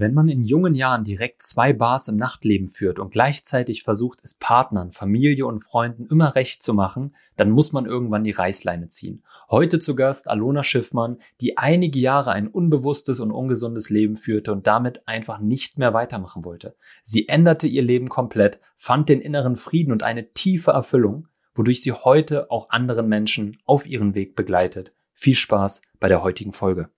Wenn man in jungen Jahren direkt zwei Bars im Nachtleben führt und gleichzeitig versucht, es Partnern, Familie und Freunden immer recht zu machen, dann muss man irgendwann die Reißleine ziehen. Heute zu Gast Alona Schiffmann, die einige Jahre ein unbewusstes und ungesundes Leben führte und damit einfach nicht mehr weitermachen wollte. Sie änderte ihr Leben komplett, fand den inneren Frieden und eine tiefe Erfüllung, wodurch sie heute auch anderen Menschen auf ihren Weg begleitet. Viel Spaß bei der heutigen Folge.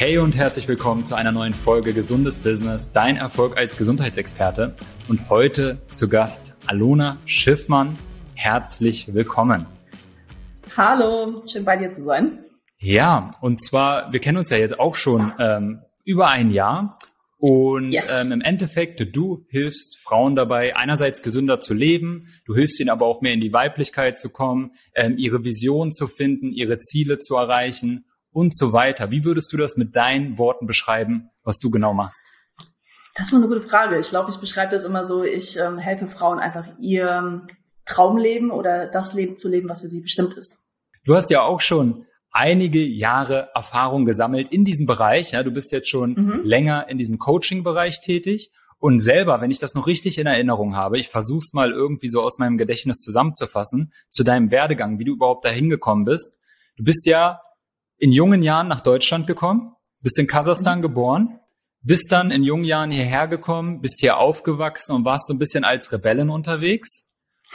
Hey und herzlich willkommen zu einer neuen Folge Gesundes Business, dein Erfolg als Gesundheitsexperte. Und heute zu Gast Alona Schiffmann. Herzlich willkommen. Hallo, schön bei dir zu sein. Ja, und zwar, wir kennen uns ja jetzt auch schon ähm, über ein Jahr. Und yes. ähm, im Endeffekt, du hilfst Frauen dabei, einerseits gesünder zu leben, du hilfst ihnen aber auch mehr in die Weiblichkeit zu kommen, ähm, ihre Vision zu finden, ihre Ziele zu erreichen und so weiter. Wie würdest du das mit deinen Worten beschreiben, was du genau machst? Das war eine gute Frage. Ich glaube, ich beschreibe das immer so, ich ähm, helfe Frauen einfach ihr Traumleben oder das Leben zu leben, was für sie bestimmt ist. Du hast ja auch schon einige Jahre Erfahrung gesammelt in diesem Bereich. Ja, du bist jetzt schon mhm. länger in diesem Coaching-Bereich tätig. Und selber, wenn ich das noch richtig in Erinnerung habe, ich versuche es mal irgendwie so aus meinem Gedächtnis zusammenzufassen, zu deinem Werdegang, wie du überhaupt dahin gekommen bist. Du bist ja in jungen Jahren nach Deutschland gekommen, bist in Kasachstan mhm. geboren, bist dann in jungen Jahren hierher gekommen, bist hier aufgewachsen und warst so ein bisschen als Rebellen unterwegs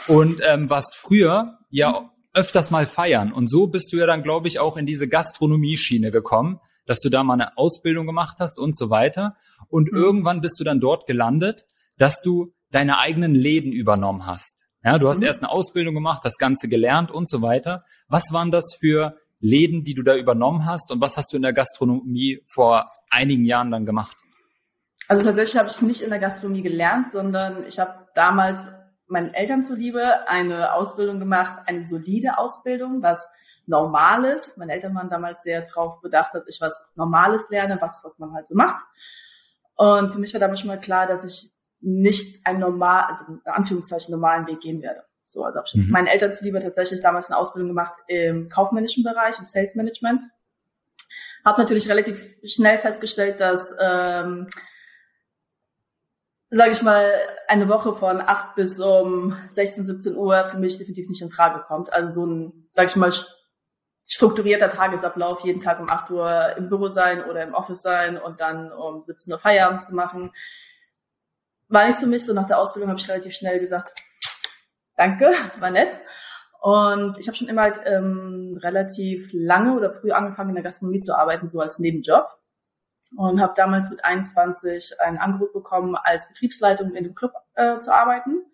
und ähm, warst früher ja öfters mal feiern. Und so bist du ja dann, glaube ich, auch in diese Gastronomie-Schiene gekommen, dass du da mal eine Ausbildung gemacht hast und so weiter. Und mhm. irgendwann bist du dann dort gelandet, dass du deine eigenen Läden übernommen hast. Ja, du hast mhm. erst eine Ausbildung gemacht, das Ganze gelernt und so weiter. Was waren das für Läden, die du da übernommen hast und was hast du in der Gastronomie vor einigen Jahren dann gemacht? Also tatsächlich habe ich nicht in der Gastronomie gelernt, sondern ich habe damals meinen Eltern zuliebe eine Ausbildung gemacht, eine solide Ausbildung, was Normales. Meine Eltern waren damals sehr darauf bedacht, dass ich was Normales lerne, was, was man halt so macht. Und für mich war damals schon mal klar, dass ich nicht einen normal, also in Anführungszeichen normalen Weg gehen werde. So, also habe ich mhm. meinen Eltern zuliebe tatsächlich damals eine Ausbildung gemacht im kaufmännischen Bereich, im Sales Management. Habe natürlich relativ schnell festgestellt, dass ähm, sage ich mal, eine Woche von 8 bis um 16, 17 Uhr für mich definitiv nicht in Frage kommt. Also so ein, sage ich mal, strukturierter Tagesablauf, jeden Tag um 8 Uhr im Büro sein oder im Office sein und dann um 17 Uhr Feierabend zu machen. War nicht für mich so. Nach der Ausbildung habe ich relativ schnell gesagt, danke, war nett. Und ich habe schon immer ähm, relativ lange oder früh angefangen, in der Gastronomie zu arbeiten, so als Nebenjob und habe damals mit 21 ein Angebot bekommen, als Betriebsleitung in dem Club äh, zu arbeiten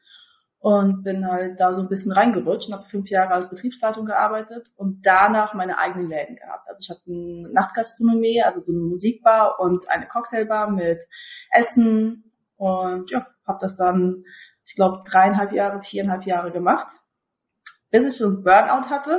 und bin halt da so ein bisschen reingerutscht und habe fünf Jahre als Betriebsleitung gearbeitet und danach meine eigenen Läden gehabt. Also ich hatte eine Nachtgastronomie, also so eine Musikbar und eine Cocktailbar mit Essen und ja, habe das dann, ich glaube, dreieinhalb Jahre, viereinhalb Jahre gemacht, bis ich so ein Burnout hatte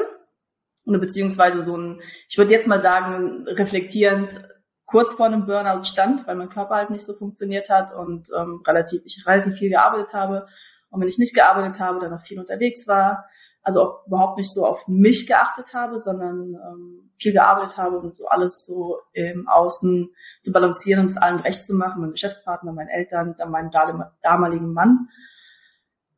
oder beziehungsweise so ein, ich würde jetzt mal sagen, reflektierend kurz vor einem Burnout stand, weil mein Körper halt nicht so funktioniert hat und ähm, relativ, ich relativ viel gearbeitet habe. Und wenn ich nicht gearbeitet habe, dann auch viel unterwegs war, also auch überhaupt nicht so auf mich geachtet habe, sondern ähm, viel gearbeitet habe und so alles so im Außen zu balancieren und es allen recht zu machen, mein Geschäftspartner, meinen Eltern, dann meinen damaligen Mann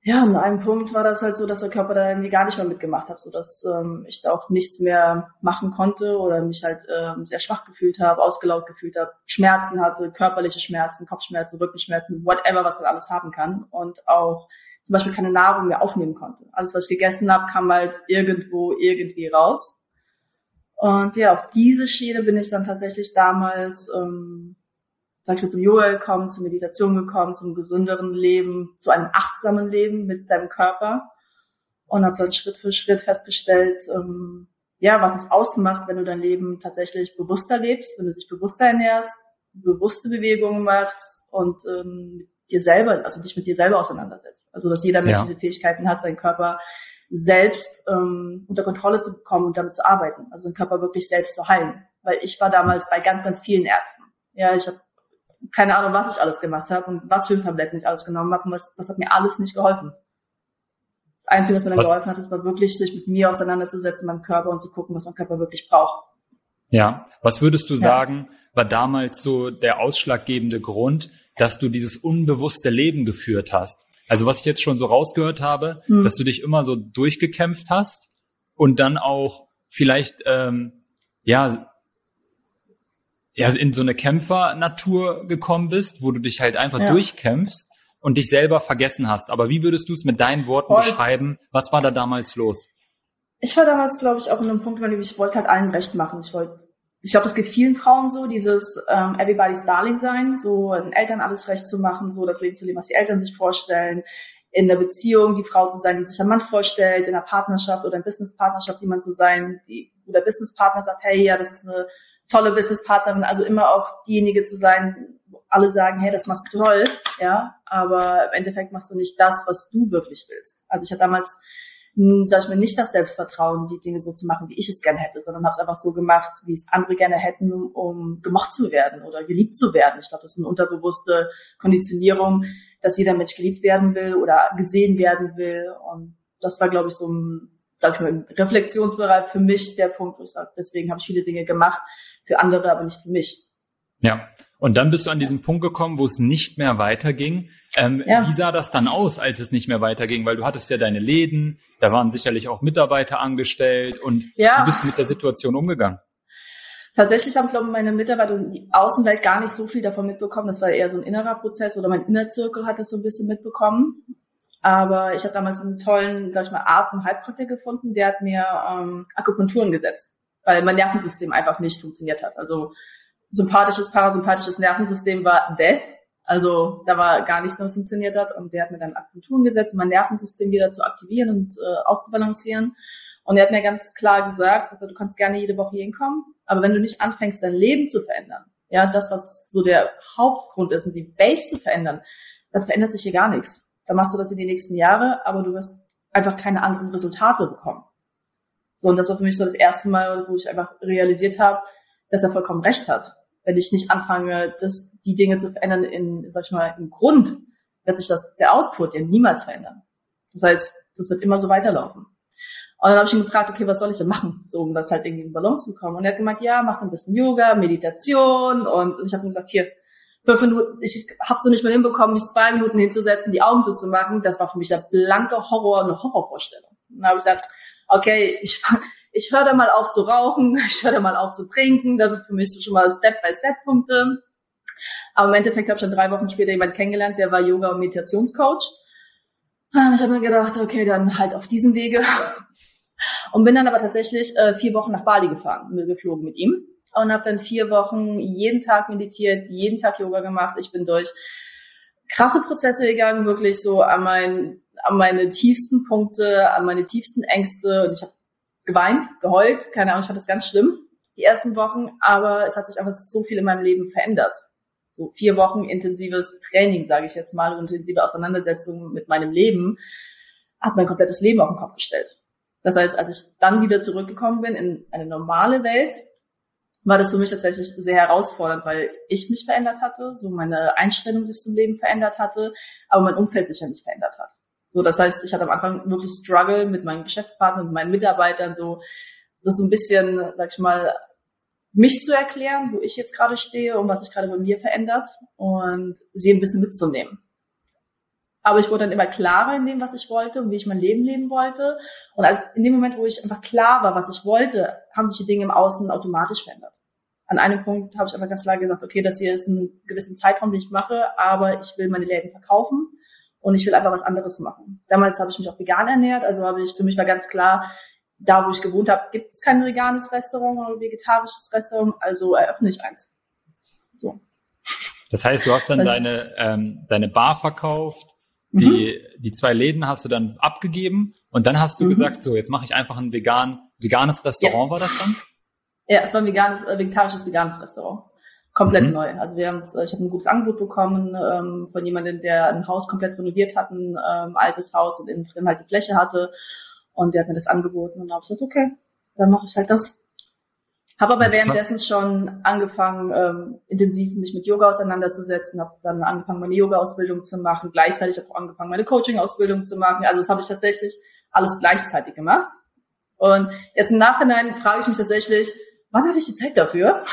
ja, an einem Punkt war das halt so, dass der Körper da irgendwie gar nicht mehr mitgemacht hat, so dass ähm, ich da auch nichts mehr machen konnte oder mich halt ähm, sehr schwach gefühlt habe, ausgelaugt gefühlt habe, Schmerzen hatte, körperliche Schmerzen, Kopfschmerzen, Rückenschmerzen, whatever, was man alles haben kann und auch zum Beispiel keine Nahrung mehr aufnehmen konnte. Alles, was ich gegessen habe, kam halt irgendwo irgendwie raus. Und ja, auf diese Schiene bin ich dann tatsächlich damals ähm, sag ich mal, zum Yoga gekommen, zur Meditation gekommen, zum gesünderen Leben, zu einem achtsamen Leben mit deinem Körper und habe dann Schritt für Schritt festgestellt, ähm, ja, was es ausmacht, wenn du dein Leben tatsächlich bewusster lebst, wenn du dich bewusster ernährst, bewusste Bewegungen machst und ähm, dir selber, also dich mit dir selber auseinandersetzt. Also dass jeder Mensch ja. diese Fähigkeiten hat, seinen Körper selbst ähm, unter Kontrolle zu bekommen und damit zu arbeiten, also den Körper wirklich selbst zu heilen. Weil ich war damals bei ganz, ganz vielen Ärzten. Ja, ich habe keine Ahnung, was ich alles gemacht habe und was für ein Tabletten ich alles genommen habe. Und was, das hat mir alles nicht geholfen. Das Einzige, was mir dann was? geholfen hat, ist war wirklich, sich mit mir auseinanderzusetzen, meinem Körper und zu gucken, was mein Körper wirklich braucht. Ja, was würdest du ja. sagen, war damals so der ausschlaggebende Grund, dass du dieses unbewusste Leben geführt hast? Also was ich jetzt schon so rausgehört habe, hm. dass du dich immer so durchgekämpft hast und dann auch vielleicht ähm, ja ja in so eine Kämpfernatur gekommen bist, wo du dich halt einfach ja. durchkämpfst und dich selber vergessen hast. Aber wie würdest du es mit deinen Worten Voll. beschreiben? Was war da damals los? Ich war damals, glaube ich, auch in einem Punkt, weil ich wollte es halt allen recht machen. Ich wollte ich glaube, das geht vielen Frauen so, dieses ähm, Everybody's Darling sein, so den Eltern alles recht zu machen, so das Leben zu leben, was die Eltern sich vorstellen, in der Beziehung die Frau zu sein, die sich ein Mann vorstellt, in einer Partnerschaft oder in Businesspartnerschaft jemand zu sein, die, wo der Businesspartner sagt, hey, ja, das ist eine tolle Businesspartnerin, also immer auch diejenige zu sein, wo alle sagen, hey, das machst du toll, ja, aber im Endeffekt machst du nicht das, was du wirklich willst. Also ich hatte damals sag ich mal, nicht das Selbstvertrauen, die Dinge so zu machen, wie ich es gerne hätte, sondern habe es einfach so gemacht, wie es andere gerne hätten, um gemocht zu werden oder geliebt zu werden. Ich glaube, das ist eine unterbewusste Konditionierung, dass jeder Mensch geliebt werden will oder gesehen werden will. Und das war, glaube ich, so ein, sag ich mal, Reflexionsbereich für mich der Punkt, wo ich sage, deswegen habe ich viele Dinge gemacht, für andere, aber nicht für mich. Ja, und dann bist du an diesen Punkt gekommen, wo es nicht mehr weiterging. Ähm, ja. Wie sah das dann aus, als es nicht mehr weiterging? Weil du hattest ja deine Läden, da waren sicherlich auch Mitarbeiter angestellt und ja. wie bist du mit der Situation umgegangen? Tatsächlich haben, glaube ich, meine Mitarbeiter und die Außenwelt gar nicht so viel davon mitbekommen. Das war eher so ein innerer Prozess oder mein Innerzirkel hat das so ein bisschen mitbekommen. Aber ich habe damals einen tollen, sag ich mal, Arzt und Heilpraktiker gefunden, der hat mir ähm, Akupunkturen gesetzt, weil mein Nervensystem einfach nicht funktioniert hat. Also sympathisches, parasympathisches Nervensystem war death. Also da war gar nichts, was funktioniert hat. Und der hat mir dann Akupunkturen gesetzt, um mein Nervensystem wieder zu aktivieren und äh, auszubalancieren. Und er hat mir ganz klar gesagt, du kannst gerne jede Woche hinkommen, aber wenn du nicht anfängst, dein Leben zu verändern, ja, das, was so der Hauptgrund ist und die Base zu verändern, dann verändert sich hier gar nichts. Dann machst du das in die nächsten Jahre, aber du wirst einfach keine anderen Resultate bekommen. So, und das war für mich so das erste Mal, wo ich einfach realisiert habe, dass er vollkommen recht hat wenn ich nicht anfange, das, die Dinge zu verändern in, sag ich mal, im Grund, wird sich das, der Output ja niemals verändern. Das heißt, das wird immer so weiterlaufen. Und dann habe ich ihn gefragt, okay, was soll ich denn machen, so um das halt irgendwie in Balance zu bekommen. Und er hat gemeint, ja, mach ein bisschen Yoga, Meditation. Und ich habe ihm gesagt, hier, fünf Minuten, ich habe so nicht mehr hinbekommen, mich zwei Minuten hinzusetzen, die Augen zuzumachen. Das war für mich der blanke Horror, eine Horrorvorstellung. Und dann habe ich gesagt, okay, ich, ich höre da mal auf zu rauchen, ich höre da mal auf zu trinken. Das ist für mich so schon mal Step-by-Step-Punkte. Aber im Endeffekt habe ich dann drei Wochen später jemanden kennengelernt, der war Yoga- und Meditationscoach. Und ich habe mir gedacht, okay, dann halt auf diesem Wege. Und bin dann aber tatsächlich äh, vier Wochen nach Bali gefahren, geflogen mit ihm. Und habe dann vier Wochen jeden Tag meditiert, jeden Tag Yoga gemacht. Ich bin durch krasse Prozesse gegangen, wirklich so an, mein, an meine tiefsten Punkte, an meine tiefsten Ängste. Und ich habe geweint, geheult, keine Ahnung, ich fand das ganz schlimm, die ersten Wochen, aber es hat sich einfach so viel in meinem Leben verändert. So vier Wochen intensives Training, sage ich jetzt mal, und intensive Auseinandersetzung mit meinem Leben, hat mein komplettes Leben auf den Kopf gestellt. Das heißt, als ich dann wieder zurückgekommen bin in eine normale Welt, war das für mich tatsächlich sehr herausfordernd, weil ich mich verändert hatte, so meine Einstellung sich zum Leben verändert hatte, aber mein Umfeld sich ja nicht verändert hat. So, das heißt, ich hatte am Anfang wirklich Struggle mit meinen Geschäftspartnern, mit meinen Mitarbeitern, so das ein bisschen, sag ich mal, mich zu erklären, wo ich jetzt gerade stehe und was sich gerade bei mir verändert und sie ein bisschen mitzunehmen. Aber ich wurde dann immer klarer in dem, was ich wollte und wie ich mein Leben leben wollte. Und in dem Moment, wo ich einfach klar war, was ich wollte, haben sich die Dinge im Außen automatisch verändert. An einem Punkt habe ich aber ganz klar gesagt, okay, das hier ist ein gewissen Zeitraum, den ich mache, aber ich will meine Läden verkaufen und ich will einfach was anderes machen. Damals habe ich mich auch vegan ernährt, also habe ich, für mich war ganz klar, da wo ich gewohnt habe, gibt es kein veganes Restaurant oder vegetarisches Restaurant, also eröffne ich eins. So. Das heißt, du hast dann deine, ähm, deine Bar verkauft, die, mhm. die zwei Läden hast du dann abgegeben und dann hast du mhm. gesagt, so, jetzt mache ich einfach ein vegan, veganes Restaurant, ja. war das dann? Ja, es war ein veganes, äh, vegetarisches veganes Restaurant komplett mhm. neu. Also wir haben, ich habe ein gutes Angebot bekommen ähm, von jemandem, der ein Haus komplett renoviert hat, ein ähm, altes Haus und innen drin halt die Fläche hatte. Und der hat mir das angeboten und habe gesagt, okay, dann mache ich halt das. Habe aber währenddessen schon angefangen, ähm, intensiv mich mit Yoga auseinanderzusetzen, habe dann angefangen, meine Yoga-Ausbildung zu machen. Gleichzeitig habe ich auch angefangen, meine Coaching-Ausbildung zu machen. Also das habe ich tatsächlich alles gleichzeitig gemacht. Und jetzt im Nachhinein frage ich mich tatsächlich, wann hatte ich die Zeit dafür?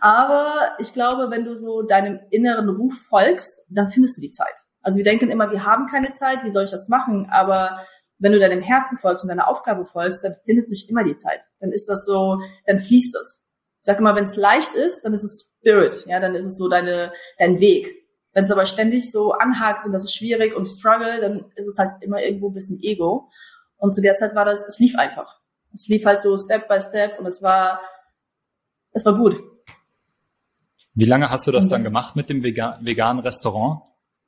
Aber ich glaube, wenn du so deinem inneren Ruf folgst, dann findest du die Zeit. Also wir denken immer, wir haben keine Zeit, wie soll ich das machen? Aber wenn du deinem Herzen folgst und deiner Aufgabe folgst, dann findet sich immer die Zeit. Dann ist das so, dann fließt es. Ich sage immer, wenn es leicht ist, dann ist es Spirit, ja, dann ist es so deine, dein Weg. Wenn es aber ständig so anhakt und das ist schwierig und struggle, dann ist es halt immer irgendwo ein bisschen Ego. Und zu der Zeit war das, es lief einfach. Es lief halt so Step by Step und es war, es war gut. Wie lange hast du das dann gemacht mit dem veganen Restaurant?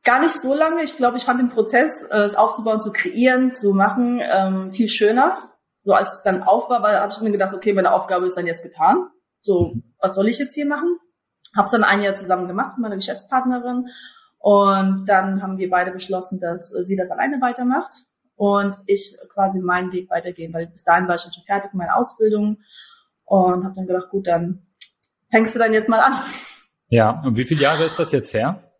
Gar nicht so lange. Ich glaube, ich fand den Prozess, äh, es aufzubauen, zu kreieren, zu machen, ähm, viel schöner. So als es dann auf war, habe ich mir gedacht, okay, meine Aufgabe ist dann jetzt getan. So, mhm. was soll ich jetzt hier machen? Hab's dann ein Jahr zusammen gemacht mit meiner Geschäftspartnerin. Und dann haben wir beide beschlossen, dass sie das alleine weitermacht und ich quasi meinen Weg weitergehen, weil bis dahin war ich schon fertig mit meiner Ausbildung und habe dann gedacht, gut, dann hängst du dann jetzt mal an. Ja, und wie viele Jahre ist das jetzt her?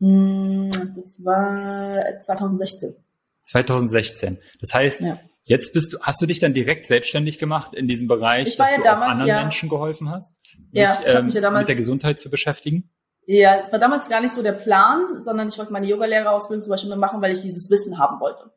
Hm, das war 2016. 2016. Das heißt, ja. jetzt bist du, hast du dich dann direkt selbstständig gemacht in diesem Bereich, ich dass ja du damals, auch anderen ja. Menschen geholfen hast, ja, sich ähm, ja damals, mit der Gesundheit zu beschäftigen? Ja, es war damals gar nicht so der Plan, sondern ich wollte meine Yogalehrerausbildung zum Beispiel machen, weil ich dieses Wissen haben wollte.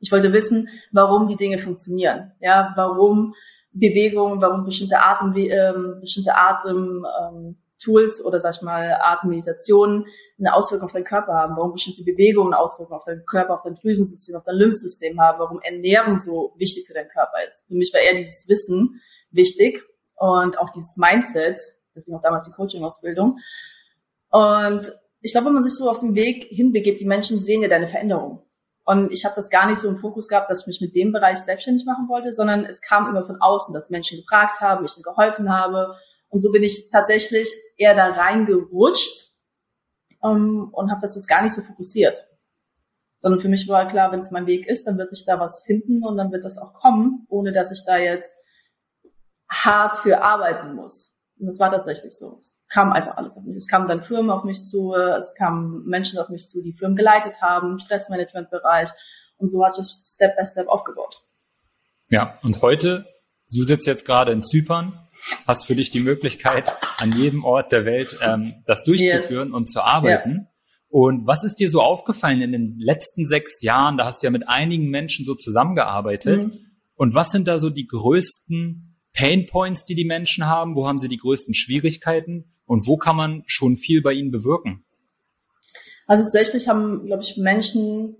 Ich wollte wissen, warum die Dinge funktionieren, ja, warum Bewegung, warum bestimmte Atem, ähm, bestimmte Atem ähm, Tools oder sag ich mal Atemmeditationen eine Auswirkung auf deinen Körper haben, warum bestimmte Bewegungen eine Auswirkung auf deinen Körper, auf dein Drüsensystem, auf dein Lymphsystem haben, warum Ernährung so wichtig für deinen Körper ist. Für mich war eher dieses Wissen wichtig und auch dieses Mindset, deswegen auch damals die Coaching-Ausbildung. Und ich glaube, wenn man sich so auf den Weg hinbegibt, die Menschen sehen ja deine Veränderung. Und ich habe das gar nicht so im Fokus gehabt, dass ich mich mit dem Bereich selbstständig machen wollte, sondern es kam immer von außen, dass Menschen gefragt haben, ich ihnen geholfen habe und so bin ich tatsächlich eher da reingerutscht ähm, und habe das jetzt gar nicht so fokussiert. Sondern für mich war klar, wenn es mein Weg ist, dann wird sich da was finden und dann wird das auch kommen, ohne dass ich da jetzt hart für arbeiten muss. Und das war tatsächlich so. Es kam einfach alles auf mich. Es kamen dann Firmen auf mich zu, es kamen Menschen auf mich zu, die Firmen geleitet haben, Stressmanagement-Bereich. Und so hat es Step by Step aufgebaut. Ja, und heute, du sitzt jetzt gerade in Zypern, hast für dich die Möglichkeit, an jedem Ort der Welt ähm, das durchzuführen yes. und zu arbeiten. Ja. Und was ist dir so aufgefallen in den letzten sechs Jahren? Da hast du ja mit einigen Menschen so zusammengearbeitet. Mhm. Und was sind da so die größten Pain Points, die die Menschen haben? Wo haben sie die größten Schwierigkeiten? Und wo kann man schon viel bei ihnen bewirken? Also tatsächlich haben, glaube ich, Menschen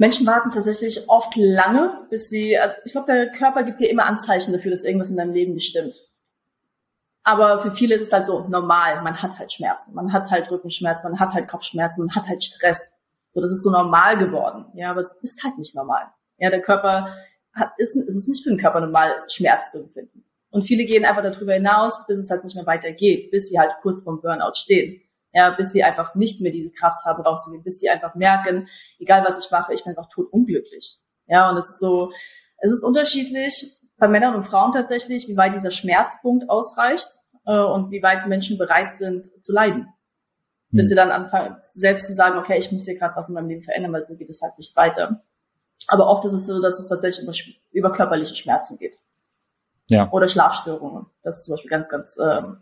Menschen warten tatsächlich oft lange, bis sie, also ich glaube, der Körper gibt dir immer Anzeichen dafür, dass irgendwas in deinem Leben nicht stimmt. Aber für viele ist es halt so normal. Man hat halt Schmerzen, man hat halt Rückenschmerzen, man hat halt Kopfschmerzen, man hat halt Stress. So, das ist so normal geworden. Ja, aber es ist halt nicht normal. Ja, der Körper hat, ist, ist es nicht für den Körper normal, Schmerz zu empfinden. Und viele gehen einfach darüber hinaus, bis es halt nicht mehr weitergeht, bis sie halt kurz vorm Burnout stehen ja, bis sie einfach nicht mehr diese Kraft haben, rauszugehen, bis sie einfach merken, egal was ich mache, ich bin einfach tot unglücklich. Ja, und es ist so, es ist unterschiedlich bei Männern und Frauen tatsächlich, wie weit dieser Schmerzpunkt ausreicht äh, und wie weit Menschen bereit sind zu leiden. Hm. Bis sie dann anfangen, selbst zu sagen, okay, ich muss hier gerade was in meinem Leben verändern, weil so geht es halt nicht weiter. Aber oft ist es so, dass es tatsächlich über, über körperliche Schmerzen geht. Ja. Oder Schlafstörungen. Das ist zum Beispiel ganz, ganz ähm,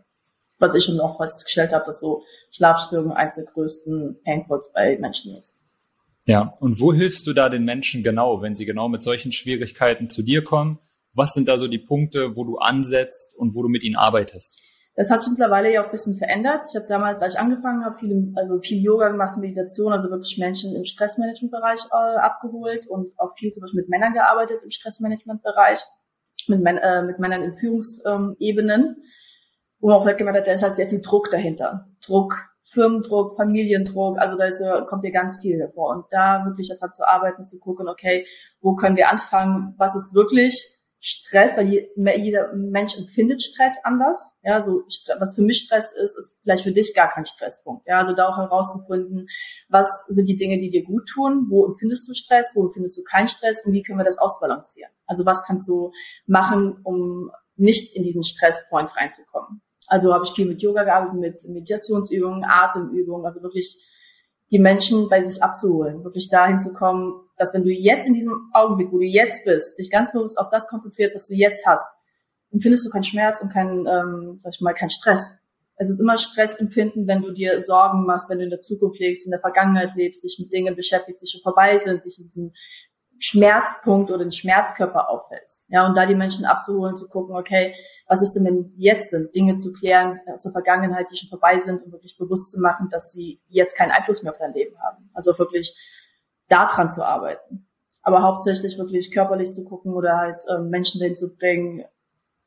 was ich schon auch festgestellt habe, dass so Schlafstörungen eines der größten Painpoints bei Menschen ist. Ja, und wo hilfst du da den Menschen genau, wenn sie genau mit solchen Schwierigkeiten zu dir kommen? Was sind da so die Punkte, wo du ansetzt und wo du mit ihnen arbeitest? Das hat sich mittlerweile ja auch ein bisschen verändert. Ich habe damals, als ich angefangen habe, viel, also viel Yoga gemacht, Meditation, also wirklich Menschen im Stressmanagement-Bereich äh, abgeholt und auch viel zum Beispiel mit Männern gearbeitet im Stressmanagement-Bereich, mit, äh, mit Männern in Führungsebenen wo man auch weggemerkt hat, da ist halt sehr viel Druck dahinter. Druck, Firmendruck, Familiendruck, also da ist, kommt ja ganz viel davor. Und da wirklich daran zu arbeiten, zu gucken, okay, wo können wir anfangen, was ist wirklich Stress, weil jeder Mensch empfindet Stress anders. Ja, so was für mich Stress ist, ist vielleicht für dich gar kein Stresspunkt. Ja, also da auch herauszufinden, was sind die Dinge, die dir gut tun, wo empfindest du Stress, wo empfindest du keinen Stress und wie können wir das ausbalancieren. Also was kannst du machen, um nicht in diesen Stresspoint reinzukommen. Also habe ich viel mit Yoga gearbeitet, mit Meditationsübungen, Atemübungen, also wirklich die Menschen bei sich abzuholen, wirklich dahin zu kommen, dass wenn du jetzt in diesem Augenblick, wo du jetzt bist, dich ganz bewusst auf das konzentriert, was du jetzt hast, empfindest du keinen Schmerz und keinen, ähm, sag ich mal, keinen Stress. Es ist immer Stressempfinden, wenn du dir Sorgen machst, wenn du in der Zukunft lebst, in der Vergangenheit lebst, dich mit Dingen beschäftigst, die schon vorbei sind, dich in diesem Schmerzpunkt oder den Schmerzkörper aufhältst. Ja, und da die Menschen abzuholen, zu gucken, okay, was ist denn, wenn jetzt sind, Dinge zu klären aus der Vergangenheit, die schon vorbei sind und wirklich bewusst zu machen, dass sie jetzt keinen Einfluss mehr auf dein Leben haben. Also wirklich daran zu arbeiten. Aber hauptsächlich wirklich körperlich zu gucken oder halt ähm, Menschen dahin zu bringen,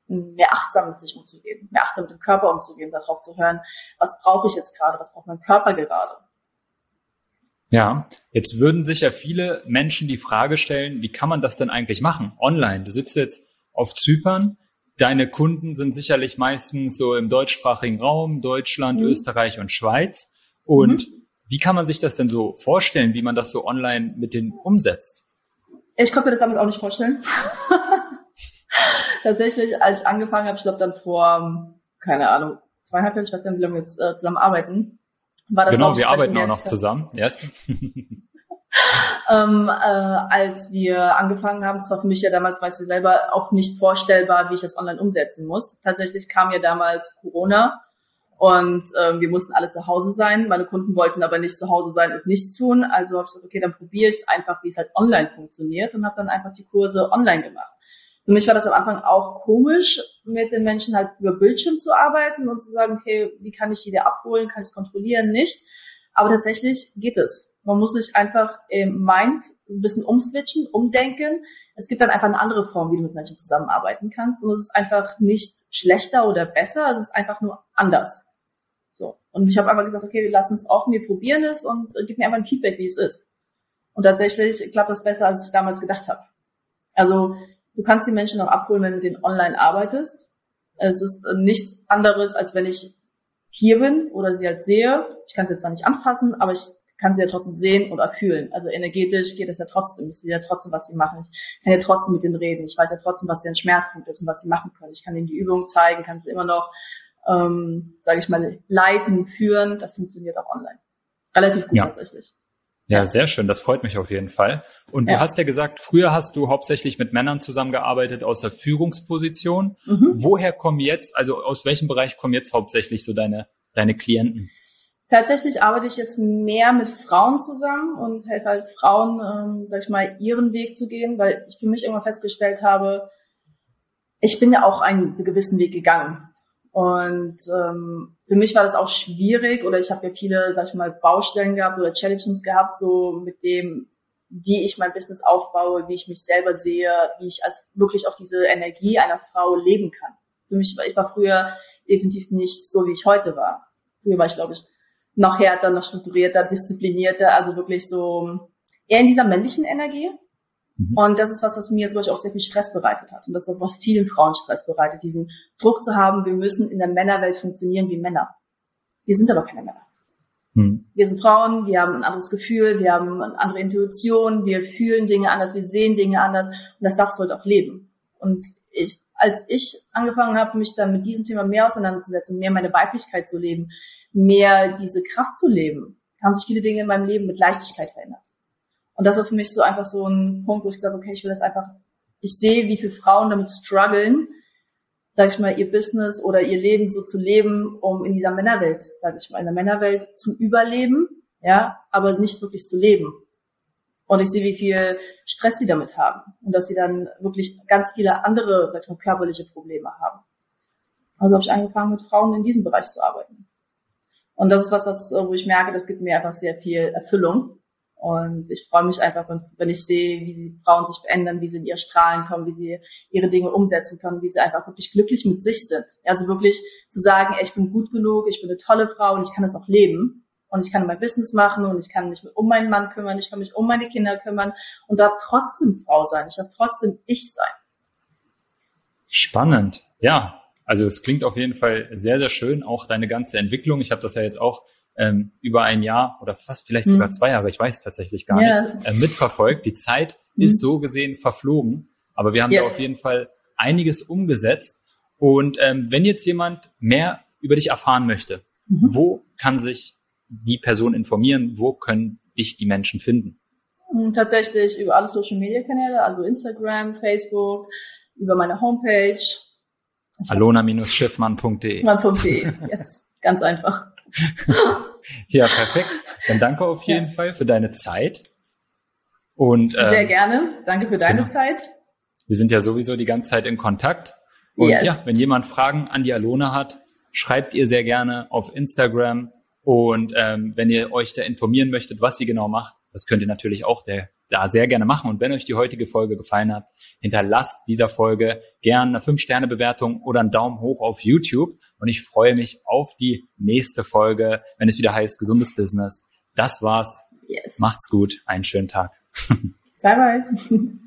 mehr achtsam mit sich umzugehen, mehr achtsam mit dem Körper umzugehen, darauf zu hören, was brauche ich jetzt gerade, was braucht mein Körper gerade. Ja, jetzt würden sich ja viele Menschen die Frage stellen, wie kann man das denn eigentlich machen? Online. Du sitzt jetzt auf Zypern. Deine Kunden sind sicherlich meistens so im deutschsprachigen Raum, Deutschland, mhm. Österreich und Schweiz. Und mhm. Wie kann man sich das denn so vorstellen, wie man das so online mit denen umsetzt? Ich konnte mir das damals auch nicht vorstellen. Tatsächlich, als ich angefangen habe, ich glaube dann vor, keine Ahnung, zweieinhalb Jahren, ich weiß nicht, wie lange wir jetzt äh, zusammen arbeiten, war das Genau, wir arbeiten auch noch zusammen, yes. ähm, äh, als wir angefangen haben, es war für mich ja damals, weißt du selber, auch nicht vorstellbar, wie ich das online umsetzen muss. Tatsächlich kam ja damals Corona und ähm, wir mussten alle zu Hause sein. Meine Kunden wollten aber nicht zu Hause sein und nichts tun. Also habe ich gesagt, okay, dann probiere ich es einfach, wie es halt online funktioniert und habe dann einfach die Kurse online gemacht. Für mich war das am Anfang auch komisch, mit den Menschen halt über Bildschirm zu arbeiten und zu sagen, okay, wie kann ich die da abholen, kann ich es kontrollieren, nicht. Aber tatsächlich geht es. Man muss sich einfach im Mind ein bisschen umswitchen, umdenken. Es gibt dann einfach eine andere Form, wie du mit Menschen zusammenarbeiten kannst. Und es ist einfach nicht schlechter oder besser, es ist einfach nur anders. Und ich habe einfach gesagt, okay, wir lassen es offen, wir probieren es und äh, gib mir einfach ein Feedback, wie es ist. Und tatsächlich klappt das besser, als ich damals gedacht habe. Also Du kannst die Menschen auch abholen, wenn du den online arbeitest. Es ist nichts anderes, als wenn ich hier bin oder sie halt sehe. Ich kann sie jetzt zwar nicht anfassen, aber ich kann sie ja trotzdem sehen oder fühlen. Also energetisch geht es ja trotzdem. Ich sehe ja trotzdem, was sie machen. Ich kann ja trotzdem mit denen reden. Ich weiß ja trotzdem, was deren Schmerzpunkt ist und was sie machen können. Ich kann ihnen die Übung zeigen, kann sie immer noch, ähm, sage ich mal, leiten, führen. Das funktioniert auch online. Relativ gut ja. tatsächlich. Ja, sehr schön. Das freut mich auf jeden Fall. Und ja. du hast ja gesagt, früher hast du hauptsächlich mit Männern zusammengearbeitet aus der Führungsposition. Mhm. Woher kommen jetzt, also aus welchem Bereich kommen jetzt hauptsächlich so deine, deine Klienten? Tatsächlich arbeite ich jetzt mehr mit Frauen zusammen und helfe halt Frauen, ähm, sag ich mal, ihren Weg zu gehen, weil ich für mich immer festgestellt habe, ich bin ja auch einen gewissen Weg gegangen. Und ähm, für mich war das auch schwierig oder ich habe ja viele, sag ich mal, Baustellen gehabt oder Challenges gehabt, so mit dem, wie ich mein Business aufbaue, wie ich mich selber sehe, wie ich als wirklich auch diese Energie einer Frau leben kann. Für mich war ich war früher definitiv nicht so, wie ich heute war. Früher war ich, glaube ich, noch härter, noch strukturierter, disziplinierter, also wirklich so eher in dieser männlichen Energie. Mhm. Und das ist was, was mir zum Beispiel auch sehr viel Stress bereitet hat. Und das ist auch was vielen Frauen Stress bereitet, diesen Druck zu haben, wir müssen in der Männerwelt funktionieren wie Männer. Wir sind aber keine Männer. Mhm. Wir sind Frauen, wir haben ein anderes Gefühl, wir haben eine andere Intuition, wir fühlen Dinge anders, wir sehen Dinge anders und das darfst du halt auch leben. Und ich, als ich angefangen habe, mich dann mit diesem Thema mehr auseinanderzusetzen, mehr meine Weiblichkeit zu leben, mehr diese Kraft zu leben, haben sich viele Dinge in meinem Leben mit Leichtigkeit verändert. Und das war für mich so einfach so ein Punkt, wo ich gesagt habe, okay, ich will das einfach, ich sehe, wie viele Frauen damit strugglen, sag ich mal, ihr Business oder ihr Leben so zu leben, um in dieser Männerwelt, sag ich mal, in der Männerwelt zu überleben, ja, aber nicht wirklich zu leben. Und ich sehe, wie viel Stress sie damit haben und dass sie dann wirklich ganz viele andere, sag ich mal, körperliche Probleme haben. Also habe ich angefangen, mit Frauen in diesem Bereich zu arbeiten. Und das ist was, was, wo ich merke, das gibt mir einfach sehr viel Erfüllung und ich freue mich einfach, wenn ich sehe, wie sie Frauen sich verändern, wie sie in ihr Strahlen kommen, wie sie ihre Dinge umsetzen können, wie sie einfach wirklich glücklich mit sich sind. Also wirklich zu sagen, ey, ich bin gut genug, ich bin eine tolle Frau und ich kann das auch leben. Und ich kann mein Business machen und ich kann mich um meinen Mann kümmern, ich kann mich um meine Kinder kümmern und darf trotzdem Frau sein, ich darf trotzdem ich sein. Spannend. Ja, also es klingt auf jeden Fall sehr, sehr schön, auch deine ganze Entwicklung. Ich habe das ja jetzt auch ähm, über ein Jahr oder fast vielleicht sogar mhm. zwei Jahre, ich weiß tatsächlich gar yeah. nicht, äh, mitverfolgt. Die Zeit mhm. ist so gesehen verflogen, aber wir haben yes. da auf jeden Fall einiges umgesetzt. Und ähm, wenn jetzt jemand mehr über dich erfahren möchte, mhm. wo kann sich die Person informieren? Wo können dich die Menschen finden? Hm, tatsächlich über alle Social Media Kanäle, also Instagram, Facebook, über meine Homepage. alona-schiffmann.de. Mann.de, yes. Ganz einfach. ja, perfekt. Dann danke auf jeden ja. Fall für deine Zeit. Und, ähm, Sehr gerne. Danke für deine genau. Zeit. Wir sind ja sowieso die ganze Zeit in Kontakt. Und yes. ja, wenn jemand Fragen an die Alona hat, schreibt ihr sehr gerne auf Instagram. Und ähm, wenn ihr euch da informieren möchtet, was sie genau macht, das könnt ihr natürlich auch der, da sehr gerne machen. Und wenn euch die heutige Folge gefallen hat, hinterlasst dieser Folge gerne eine 5-Sterne-Bewertung oder einen Daumen hoch auf YouTube. Und ich freue mich auf die nächste Folge, wenn es wieder heißt Gesundes Business. Das war's. Yes. Macht's gut. Einen schönen Tag. Bye bye.